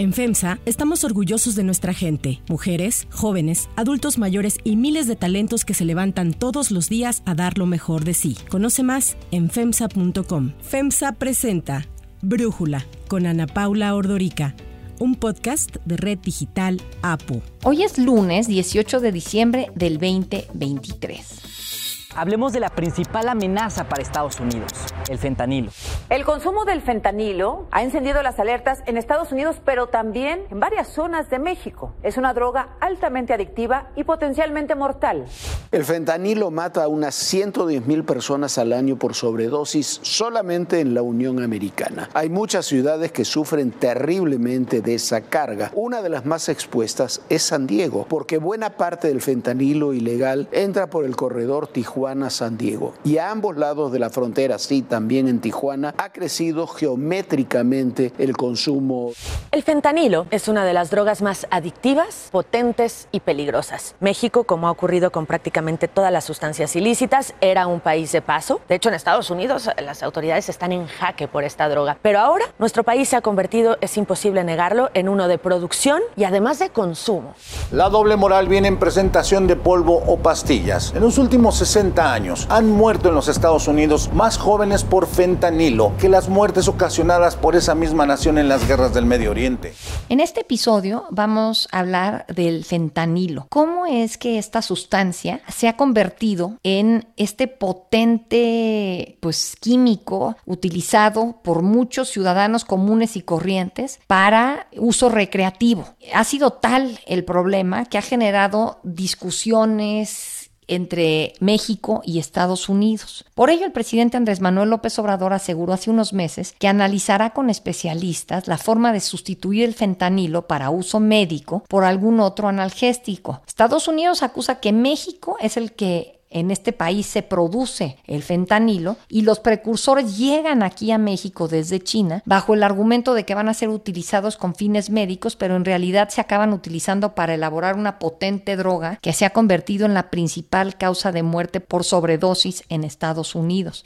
En FEMSA estamos orgullosos de nuestra gente, mujeres, jóvenes, adultos mayores y miles de talentos que se levantan todos los días a dar lo mejor de sí. Conoce más en FEMSA.com. FEMSA presenta Brújula con Ana Paula Ordorica, un podcast de Red Digital APU. Hoy es lunes 18 de diciembre del 2023. Hablemos de la principal amenaza para Estados Unidos, el fentanilo. El consumo del fentanilo ha encendido las alertas en Estados Unidos, pero también en varias zonas de México. Es una droga altamente adictiva y potencialmente mortal. El fentanilo mata a unas 110 mil personas al año por sobredosis solamente en la Unión Americana. Hay muchas ciudades que sufren terriblemente de esa carga. Una de las más expuestas es San Diego, porque buena parte del fentanilo ilegal entra por el corredor Tijuana Tijuana-San Diego. Y a ambos lados de la frontera, sí, también en Tijuana, ha crecido geométricamente el consumo. El fentanilo es una de las drogas más adictivas, potentes y peligrosas. México, como ha ocurrido con prácticamente todas las sustancias ilícitas, era un país de paso. De hecho, en Estados Unidos las autoridades están en jaque por esta droga. Pero ahora nuestro país se ha convertido, es imposible negarlo, en uno de producción y además de consumo. La doble moral viene en presentación de polvo o pastillas. En los últimos 60 años han muerto en los Estados Unidos más jóvenes por fentanilo que las muertes ocasionadas por esa misma nación en las guerras del Medio Oriente. En este episodio vamos a hablar del fentanilo. ¿Cómo es que esta sustancia se ha convertido en este potente pues químico utilizado por muchos ciudadanos comunes y corrientes para uso recreativo? Ha sido tal el problema que ha generado discusiones entre México y Estados Unidos. Por ello, el presidente Andrés Manuel López Obrador aseguró hace unos meses que analizará con especialistas la forma de sustituir el fentanilo para uso médico por algún otro analgésico. Estados Unidos acusa que México es el que en este país se produce el fentanilo y los precursores llegan aquí a México desde China bajo el argumento de que van a ser utilizados con fines médicos, pero en realidad se acaban utilizando para elaborar una potente droga que se ha convertido en la principal causa de muerte por sobredosis en Estados Unidos.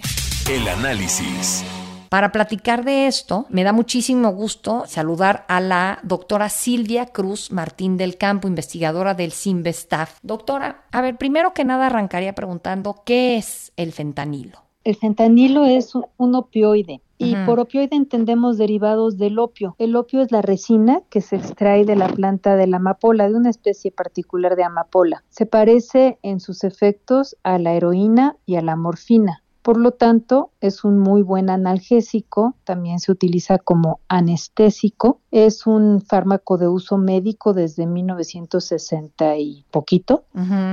El análisis. Para platicar de esto, me da muchísimo gusto saludar a la doctora Silvia Cruz Martín del Campo, investigadora del CIMBESTAF. Doctora, a ver, primero que nada arrancaría preguntando, ¿qué es el fentanilo? El fentanilo es un opioide. Y por opioide entendemos derivados del opio. El opio es la resina que se extrae de la planta de la amapola, de una especie particular de amapola. Se parece en sus efectos a la heroína y a la morfina. Por lo tanto, es un muy buen analgésico, también se utiliza como anestésico, es un fármaco de uso médico desde 1960 y poquito.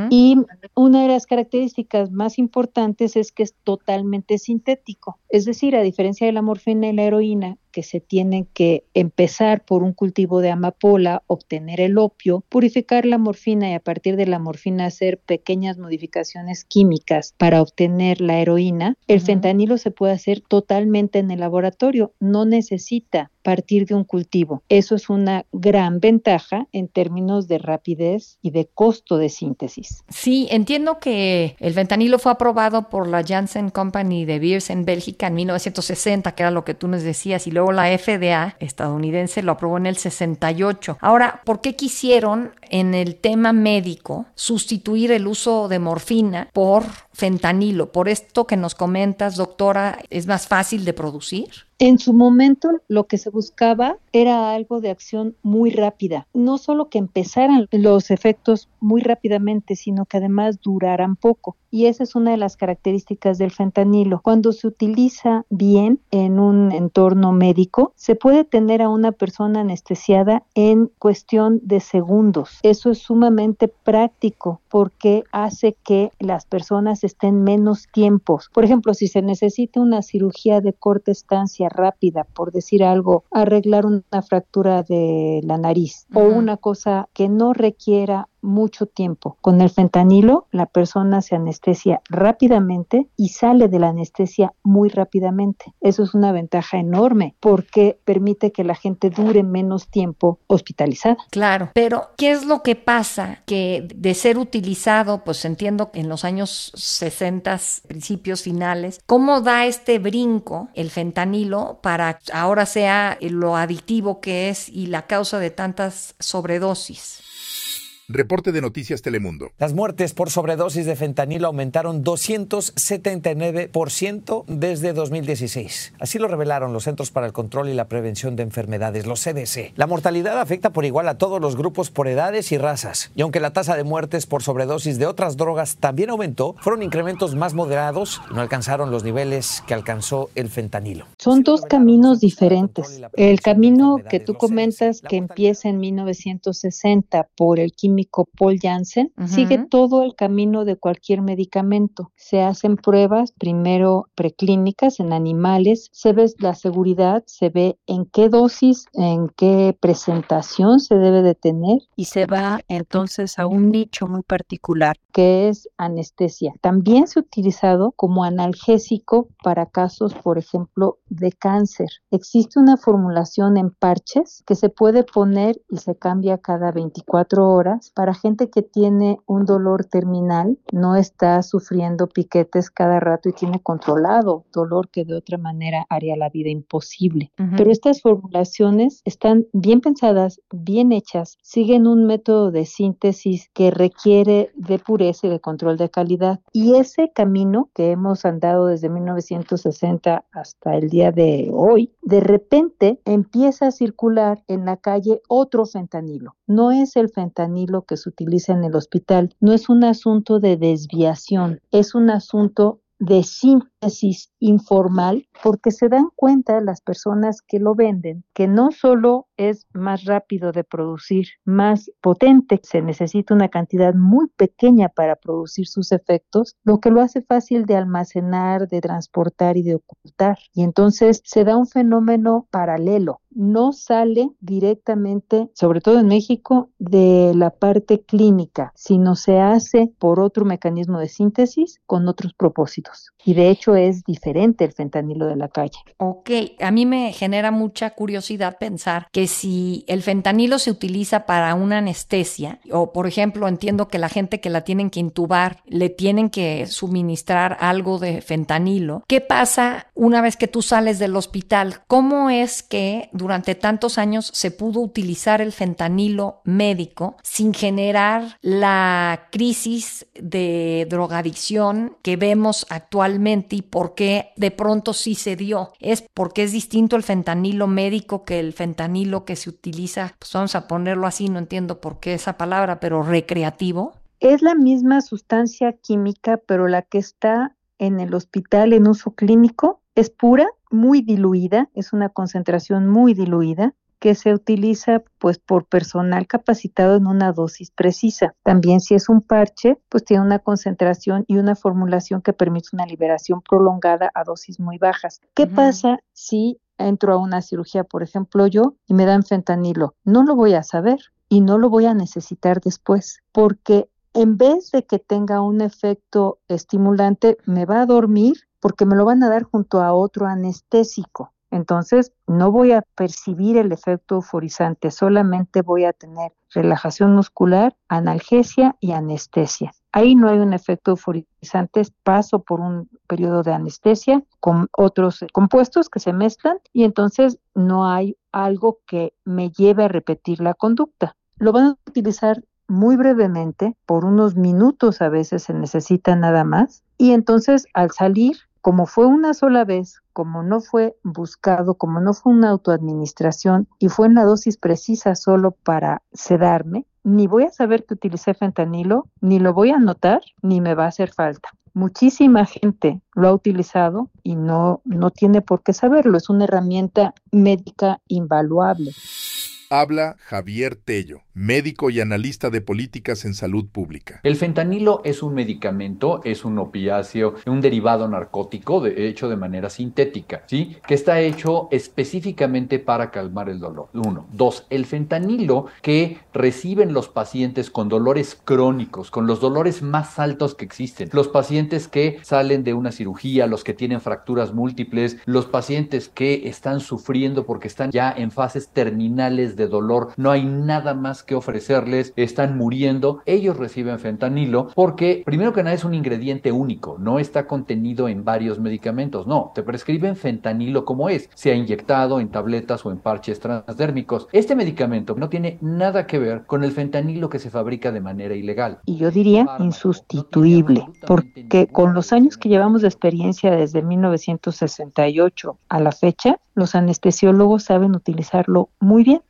Y una de las características más importantes es que es totalmente sintético, es decir, a diferencia de la morfina y la heroína, que se tienen que empezar por un cultivo de amapola, obtener el opio, purificar la morfina y a partir de la morfina hacer pequeñas modificaciones químicas para obtener la heroína, el fentanilo se puede hacer totalmente en el laboratorio, no necesita partir de un cultivo. Eso es una gran ventaja en términos de rapidez y de costo de síntesis. Sí, entiendo que el fentanilo fue aprobado por la Janssen Company de Beers en Bélgica en 1960, que era lo que tú nos decías, y luego la FDA estadounidense lo aprobó en el 68. Ahora, ¿por qué quisieron en el tema médico sustituir el uso de morfina por fentanilo? Por esto que nos comentas, doctora, ¿es más fácil de producir? En su momento lo que se buscaba era algo de acción muy rápida, no solo que empezaran los efectos muy rápidamente, sino que además duraran poco. Y esa es una de las características del fentanilo. Cuando se utiliza bien en un entorno médico, se puede tener a una persona anestesiada en cuestión de segundos. Eso es sumamente práctico porque hace que las personas estén menos tiempos. Por ejemplo, si se necesita una cirugía de corta estancia rápida, por decir algo, arreglar una fractura de la nariz o una cosa que no requiera mucho tiempo. Con el fentanilo, la persona se anestesia rápidamente y sale de la anestesia muy rápidamente. Eso es una ventaja enorme porque permite que la gente dure menos tiempo hospitalizada. Claro, pero ¿qué es lo que pasa? Que de ser utilizado, pues entiendo que en los años 60, principios finales, ¿cómo da este brinco el fentanilo para ahora sea lo adictivo que es y la causa de tantas sobredosis? Reporte de Noticias Telemundo. Las muertes por sobredosis de fentanilo aumentaron 279% desde 2016. Así lo revelaron los Centros para el Control y la Prevención de Enfermedades, los CDC. La mortalidad afecta por igual a todos los grupos por edades y razas. Y aunque la tasa de muertes por sobredosis de otras drogas también aumentó, fueron incrementos más moderados y no alcanzaron los niveles que alcanzó el fentanilo. Son dos caminos diferentes. El camino que tú comentas que empieza en 1960 por el químico Paul Janssen, sigue todo el camino de cualquier medicamento. Se hacen pruebas, primero preclínicas en animales, se ve la seguridad, se ve en qué dosis, en qué presentación se debe de tener. Y se va entonces a un nicho muy particular. Que es anestesia. También se ha utilizado como analgésico para casos, por ejemplo, de cáncer. Existe una formulación en parches que se puede poner y se cambia cada 24 horas para gente que tiene un dolor terminal, no está sufriendo piquetes cada rato y tiene controlado dolor que de otra manera haría la vida imposible. Pero estas formulaciones están bien pensadas, bien hechas, siguen un método de síntesis que requiere de pureza y de control de calidad. Y ese camino que hemos andado desde 1960 hasta el día de hoy, de repente empieza a circular en la calle otro fentanilo. No es el fentanilo que se utiliza en el hospital. No es un asunto de desviación, es un asunto de síntesis informal porque se dan cuenta las personas que lo venden que no solo es más rápido de producir, más potente, se necesita una cantidad muy pequeña para producir sus efectos, lo que lo hace fácil de almacenar, de transportar y de ocultar. Y entonces se da un fenómeno paralelo no sale directamente, sobre todo en México, de la parte clínica, sino se hace por otro mecanismo de síntesis con otros propósitos. Y de hecho es diferente el fentanilo de la calle. Ok, a mí me genera mucha curiosidad pensar que si el fentanilo se utiliza para una anestesia, o por ejemplo entiendo que la gente que la tienen que intubar le tienen que suministrar algo de fentanilo, ¿qué pasa una vez que tú sales del hospital? ¿Cómo es que durante tantos años se pudo utilizar el fentanilo médico sin generar la crisis de drogadicción que vemos actualmente y por qué de pronto sí se dio. Es porque es distinto el fentanilo médico que el fentanilo que se utiliza, pues vamos a ponerlo así, no entiendo por qué esa palabra, pero recreativo. Es la misma sustancia química, pero la que está en el hospital en uso clínico es pura, muy diluida, es una concentración muy diluida que se utiliza pues por personal capacitado en una dosis precisa. También si es un parche, pues tiene una concentración y una formulación que permite una liberación prolongada a dosis muy bajas. ¿Qué pasa si entro a una cirugía, por ejemplo, yo y me dan fentanilo? No lo voy a saber y no lo voy a necesitar después, porque en vez de que tenga un efecto estimulante, me va a dormir porque me lo van a dar junto a otro anestésico. Entonces, no voy a percibir el efecto euforizante, solamente voy a tener relajación muscular, analgesia y anestesia. Ahí no hay un efecto euforizante, paso por un periodo de anestesia con otros compuestos que se mezclan y entonces no hay algo que me lleve a repetir la conducta. Lo van a utilizar muy brevemente, por unos minutos a veces se necesita nada más, y entonces al salir como fue una sola vez, como no fue buscado, como no fue una autoadministración y fue en la dosis precisa solo para sedarme, ni voy a saber que utilicé fentanilo, ni lo voy a notar, ni me va a hacer falta. Muchísima gente lo ha utilizado y no, no tiene por qué saberlo. Es una herramienta médica invaluable. Habla Javier Tello médico y analista de políticas en salud pública. El fentanilo es un medicamento, es un opiáceo, un derivado narcótico hecho de manera sintética, ¿sí? Que está hecho específicamente para calmar el dolor. Uno. Dos, el fentanilo que reciben los pacientes con dolores crónicos, con los dolores más altos que existen. Los pacientes que salen de una cirugía, los que tienen fracturas múltiples, los pacientes que están sufriendo porque están ya en fases terminales de dolor, no hay nada más que ofrecerles, están muriendo, ellos reciben fentanilo porque primero que nada es un ingrediente único, no está contenido en varios medicamentos, no, te prescriben fentanilo como es, sea inyectado en tabletas o en parches transdérmicos. Este medicamento no tiene nada que ver con el fentanilo que se fabrica de manera ilegal. Y yo diría insustituible, porque con los años que llevamos de experiencia desde 1968 a la fecha, los anestesiólogos saben utilizarlo muy bien.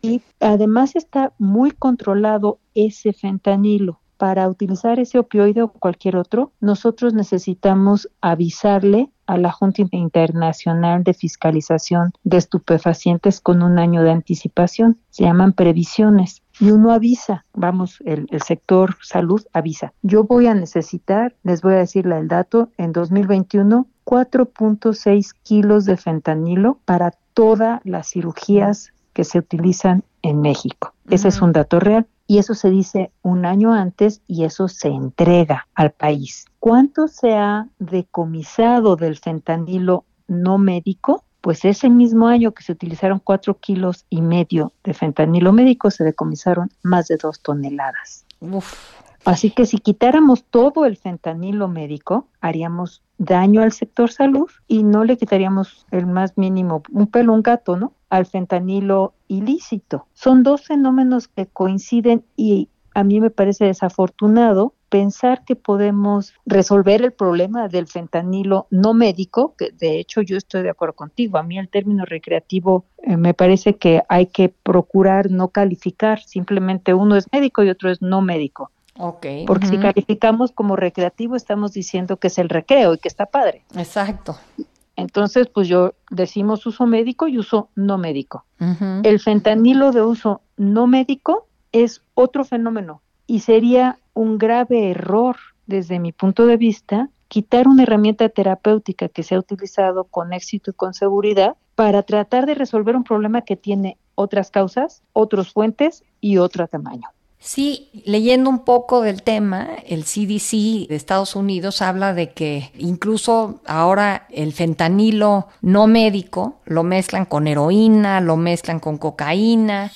Y además está muy controlado ese fentanilo. Para utilizar ese opioide o cualquier otro, nosotros necesitamos avisarle a la Junta Internacional de Fiscalización de Estupefacientes con un año de anticipación. Se llaman previsiones. Y uno avisa, vamos, el, el sector salud avisa. Yo voy a necesitar, les voy a decirle el dato, en 2021 4.6 kilos de fentanilo para todas las cirugías que se utilizan en México. Ese es un dato real y eso se dice un año antes y eso se entrega al país. ¿Cuánto se ha decomisado del fentanilo no médico? Pues ese mismo año que se utilizaron cuatro kilos y medio de fentanilo médico, se decomisaron más de dos toneladas. Así que si quitáramos todo el fentanilo médico, haríamos daño al sector salud y no le quitaríamos el más mínimo, un pelo, un gato, ¿no? Al fentanilo ilícito. Son dos fenómenos que coinciden y a mí me parece desafortunado pensar que podemos resolver el problema del fentanilo no médico, que de hecho yo estoy de acuerdo contigo, a mí el término recreativo eh, me parece que hay que procurar no calificar, simplemente uno es médico y otro es no médico. Okay. Porque si calificamos como recreativo, estamos diciendo que es el recreo y que está padre. Exacto. Entonces, pues yo decimos uso médico y uso no médico. El fentanilo de uso no médico es otro fenómeno y sería un grave error desde mi punto de vista quitar una herramienta terapéutica que se ha utilizado con éxito y con seguridad para tratar de resolver un problema que tiene otras causas, otros fuentes y otro tamaño. Sí, leyendo un poco del tema, el CDC de Estados Unidos habla de que incluso ahora el fentanilo no médico lo mezclan con heroína, lo mezclan con cocaína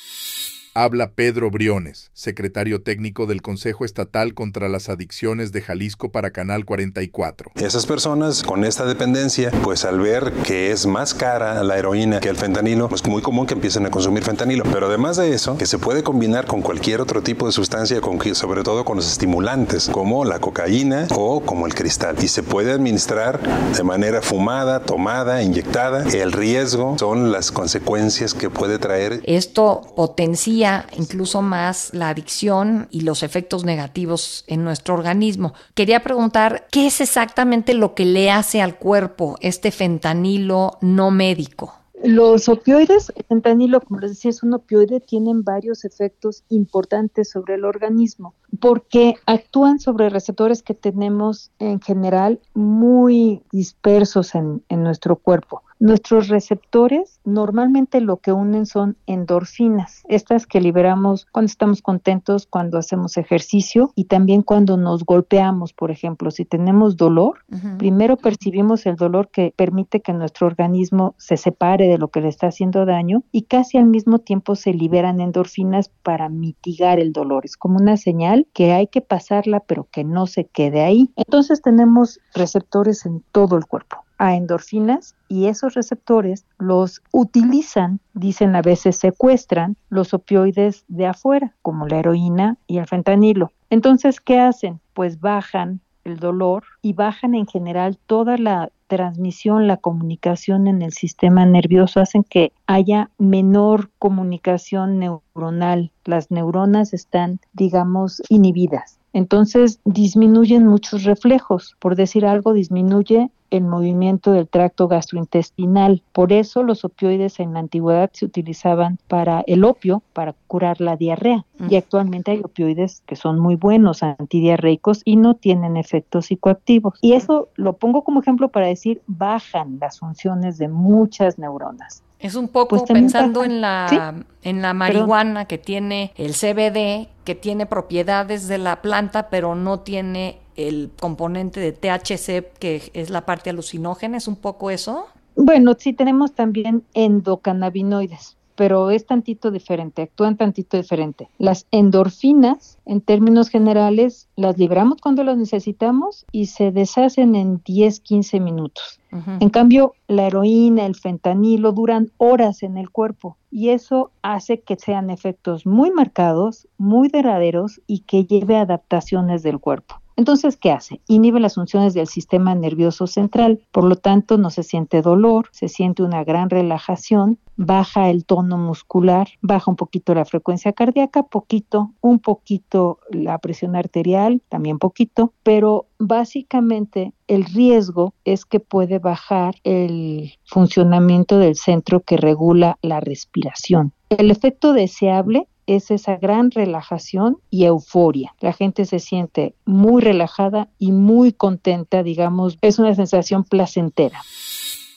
habla Pedro Briones, secretario técnico del Consejo Estatal contra las Adicciones de Jalisco para Canal 44. Esas personas con esta dependencia, pues al ver que es más cara la heroína que el fentanilo, pues muy común que empiecen a consumir fentanilo. Pero además de eso, que se puede combinar con cualquier otro tipo de sustancia, con, sobre todo con los estimulantes, como la cocaína o como el cristal. Y se puede administrar de manera fumada, tomada, inyectada. El riesgo son las consecuencias que puede traer. Esto potencia incluso más la adicción y los efectos negativos en nuestro organismo. Quería preguntar, ¿qué es exactamente lo que le hace al cuerpo este fentanilo no médico? Los opioides, el fentanilo, como les decía, es un opioide, tienen varios efectos importantes sobre el organismo porque actúan sobre receptores que tenemos en general muy dispersos en, en nuestro cuerpo. Nuestros receptores normalmente lo que unen son endorfinas, estas que liberamos cuando estamos contentos, cuando hacemos ejercicio y también cuando nos golpeamos, por ejemplo, si tenemos dolor, primero percibimos el dolor que permite que nuestro organismo se separe de lo que le está haciendo daño y casi al mismo tiempo se liberan endorfinas para mitigar el dolor. Es como una señal que hay que pasarla pero que no se quede ahí. Entonces tenemos receptores en todo el cuerpo a endorfinas y esos receptores los utilizan, dicen a veces secuestran los opioides de afuera, como la heroína y el fentanilo. Entonces, ¿qué hacen? Pues bajan el dolor y bajan en general toda la transmisión, la comunicación en el sistema nervioso hacen que haya menor comunicación neuronal. Las neuronas están, digamos, inhibidas. Entonces disminuyen muchos reflejos. Por decir algo, disminuye el movimiento del tracto gastrointestinal. Por eso los opioides en la antigüedad se utilizaban para el opio, para curar la diarrea. Y actualmente hay opioides que son muy buenos antidiarreicos y no tienen efectos psicoactivos. Y eso lo pongo como ejemplo para decir bajan las funciones de muchas neuronas. Es un poco Pues pensando en la, en la marihuana que tiene el CBD, que tiene propiedades de la planta, pero no tiene el componente de THC, que es la parte alucinógena. ¿Es un poco eso? Bueno, sí tenemos también endocannabinoides, pero es tantito diferente, actúan tantito diferente. Las endorfinas, en términos generales, las libramos cuando las necesitamos y se deshacen en 10, 15 minutos. En cambio, la heroína, el fentanilo duran horas en el cuerpo y eso hace que sean efectos muy marcados, muy duraderos y que lleve a adaptaciones del cuerpo. Entonces, ¿qué hace? Inhibe las funciones del sistema nervioso central, por lo tanto no se siente dolor, se siente una gran relajación, baja el tono muscular, baja un poquito la frecuencia cardíaca, poquito, un poquito la presión arterial, también poquito, pero básicamente el riesgo es que puede bajar el funcionamiento del centro que regula la respiración. El efecto deseable es esa gran relajación y euforia. La gente se siente muy relajada y muy contenta, digamos, es una sensación placentera.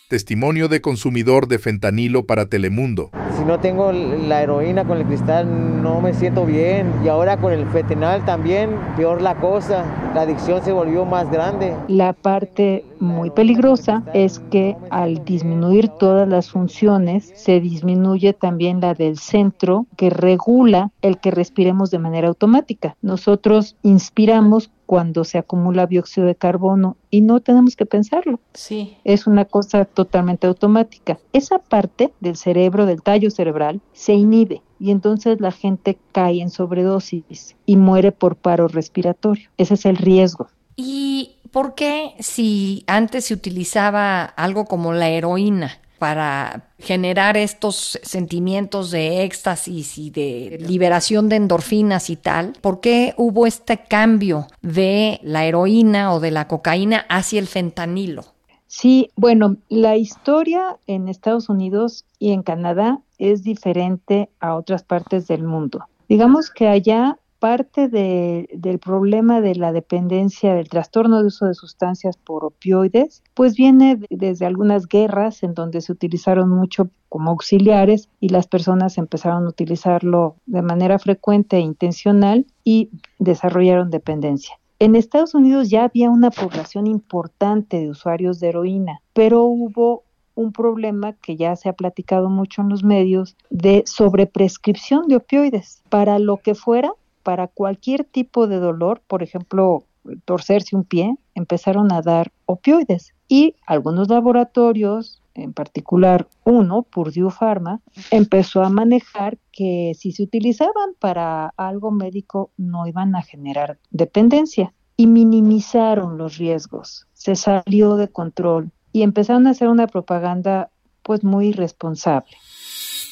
Testimonio de consumidor de fentanilo para Telemundo. Si no tengo la heroína con el cristal no me siento bien y ahora con el fentanil también peor la cosa, la adicción se volvió más grande. La parte muy peligrosa es que al disminuir todas las funciones se disminuye también la del centro que regula el que respiremos de manera automática. Nosotros inspiramos cuando se acumula dióxido de carbono y no tenemos que pensarlo. Sí. Es una cosa totalmente automática. Esa parte del cerebro, del tallo cerebral, se inhibe y entonces la gente cae en sobredosis y muere por paro respiratorio. Ese es el riesgo. ¿Y por qué si antes se utilizaba algo como la heroína para generar estos sentimientos de éxtasis y de liberación de endorfinas y tal, ¿por qué hubo este cambio de la heroína o de la cocaína hacia el fentanilo? Sí, bueno, la historia en Estados Unidos y en Canadá es diferente a otras partes del mundo. Digamos que allá parte de, del problema de la dependencia, del trastorno de uso de sustancias por opioides, pues viene de, desde algunas guerras en donde se utilizaron mucho como auxiliares y las personas empezaron a utilizarlo de manera frecuente e intencional y desarrollaron dependencia. En Estados Unidos ya había una población importante de usuarios de heroína, pero hubo un problema que ya se ha platicado mucho en los medios de sobreprescripción de opioides para lo que fuera, para cualquier tipo de dolor, por ejemplo, torcerse un pie, empezaron a dar opioides y algunos laboratorios, en particular uno, Purdue Pharma, empezó a manejar que si se utilizaban para algo médico no iban a generar dependencia y minimizaron los riesgos. Se salió de control y empezaron a hacer una propaganda pues muy irresponsable.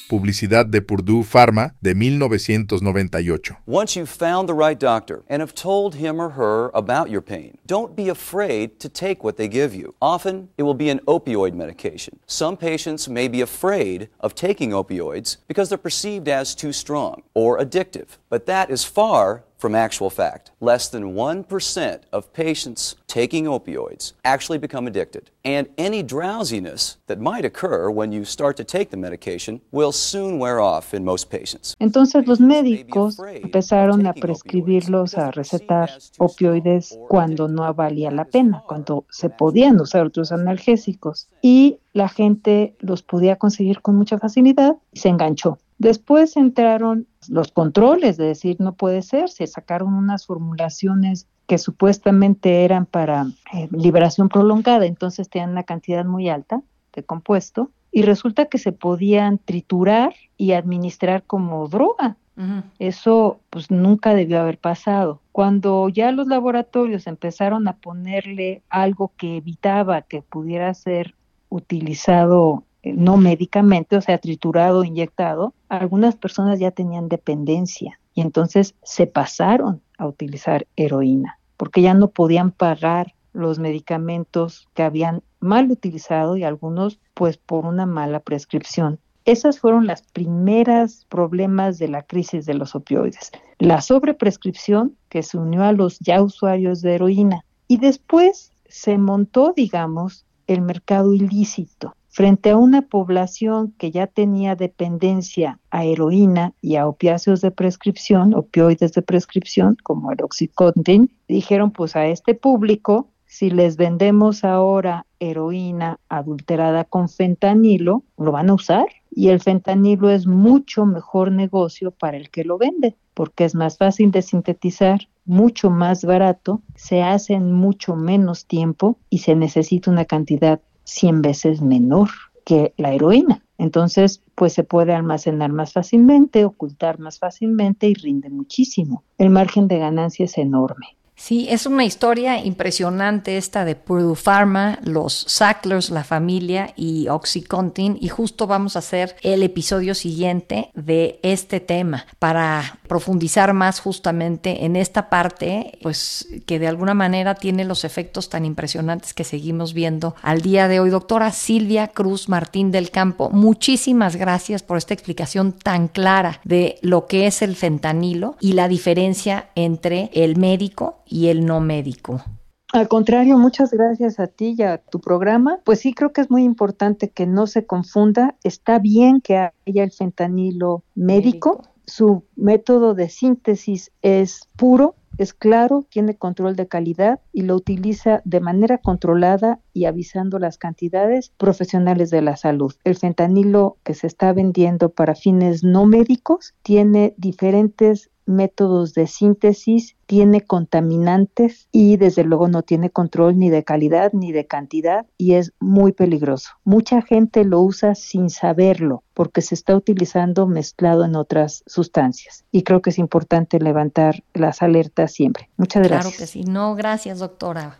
Publicidad de Purdue Pharma de 1998. Once you've found the right doctor and have told him or her about your pain, don't be afraid to take what they give you. Often, it will be an opioid medication. Some patients may be afraid of taking opioids because they're perceived as too strong or addictive, but that is far from actual fact. Less than 1% of patients taking opioids actually become addicted. And any drowsiness that might occur when you start to take the medication will soon wear off in most patients. Entonces los médicos empezaron a prescribirlos, a recetar opioides cuando no valía la pena, cuando se podían usar otros analgésicos. Y la gente los podía conseguir con mucha facilidad y se enganchó. Después entraron los controles de decir no puede ser, se sacaron unas formulaciones que supuestamente eran para eh, liberación prolongada, entonces tenían una cantidad muy alta de compuesto y resulta que se podían triturar y administrar como droga. Eso pues nunca debió haber pasado. Cuando ya los laboratorios empezaron a ponerle algo que evitaba que pudiera ser utilizado no médicamente, o sea, triturado, inyectado, algunas personas ya tenían dependencia y entonces se pasaron a utilizar heroína porque ya no podían pagar los medicamentos que habían mal utilizado y algunos pues por una mala prescripción. Esas fueron las primeras problemas de la crisis de los opioides. La sobreprescripción que se unió a los ya usuarios de heroína y después se montó, digamos, el mercado ilícito frente a una población que ya tenía dependencia a heroína y a opiáceos de prescripción, opioides de prescripción como el Oxycontin, dijeron pues a este público si les vendemos ahora heroína adulterada con fentanilo, lo van a usar. Y el fentanilo es mucho mejor negocio para el que lo vende porque es más fácil de sintetizar, mucho más barato, se hace en mucho menos tiempo y se necesita una cantidad 100 veces menor que la heroína. Entonces, pues se puede almacenar más fácilmente, ocultar más fácilmente y rinde muchísimo. El margen de ganancia es enorme. Sí, es una historia impresionante esta de Purdue Pharma, los Sacklers, la familia y Oxycontin y justo vamos a hacer el episodio siguiente de este tema para profundizar más justamente en esta parte, pues que de alguna manera tiene los efectos tan impresionantes que seguimos viendo al día de hoy. Doctora Silvia Cruz Martín del Campo, muchísimas gracias por esta explicación tan clara de lo que es el fentanilo y la diferencia entre el médico y el no médico. Al contrario, muchas gracias a ti y a tu programa. Pues sí, creo que es muy importante que no se confunda. Está bien que haya el fentanilo médico. Su método de síntesis es puro, es claro, tiene control de calidad y lo utiliza de manera controlada y avisando las cantidades profesionales de la salud. El fentanilo que se está vendiendo para fines no médicos tiene diferentes métodos de síntesis, tiene contaminantes y desde luego no tiene control ni de calidad ni de cantidad y es muy peligroso. Mucha gente lo usa sin saberlo porque se está utilizando mezclado en otras sustancias y creo que es importante levantar las alertas siempre. Muchas gracias. Claro que sí. No, gracias doctora.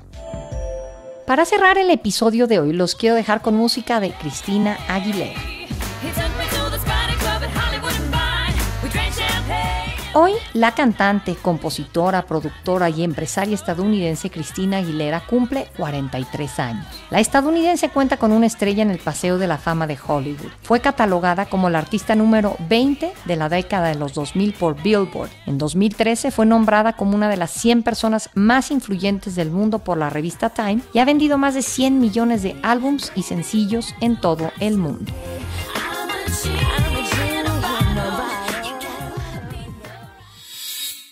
Para cerrar el episodio de hoy, los quiero dejar con música de Cristina Aguilera. Hoy, la cantante, compositora, productora y empresaria estadounidense Cristina Aguilera cumple 43 años. La estadounidense cuenta con una estrella en el Paseo de la Fama de Hollywood. Fue catalogada como la artista número 20 de la década de los 2000 por Billboard. En 2013 fue nombrada como una de las 100 personas más influyentes del mundo por la revista Time y ha vendido más de 100 millones de álbums y sencillos en todo el mundo.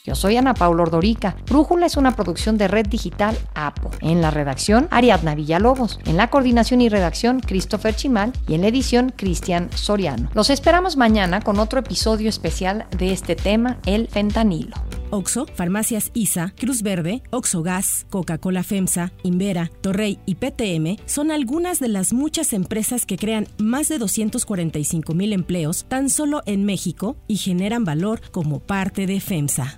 Yo soy Ana Paula Ordorica. Brújula es una producción de Red Digital APO. En la redacción, Ariadna Villalobos. En la coordinación y redacción, Christopher Chimal. Y en la edición, Cristian Soriano. Los esperamos mañana con otro episodio especial de este tema, el fentanilo. Oxo, Farmacias ISA, Cruz Verde, Oxo Gas, Coca-Cola FEMSA, Invera, Torrey y PTM son algunas de las muchas empresas que crean más de 245 mil empleos tan solo en México y generan valor como parte de FEMSA.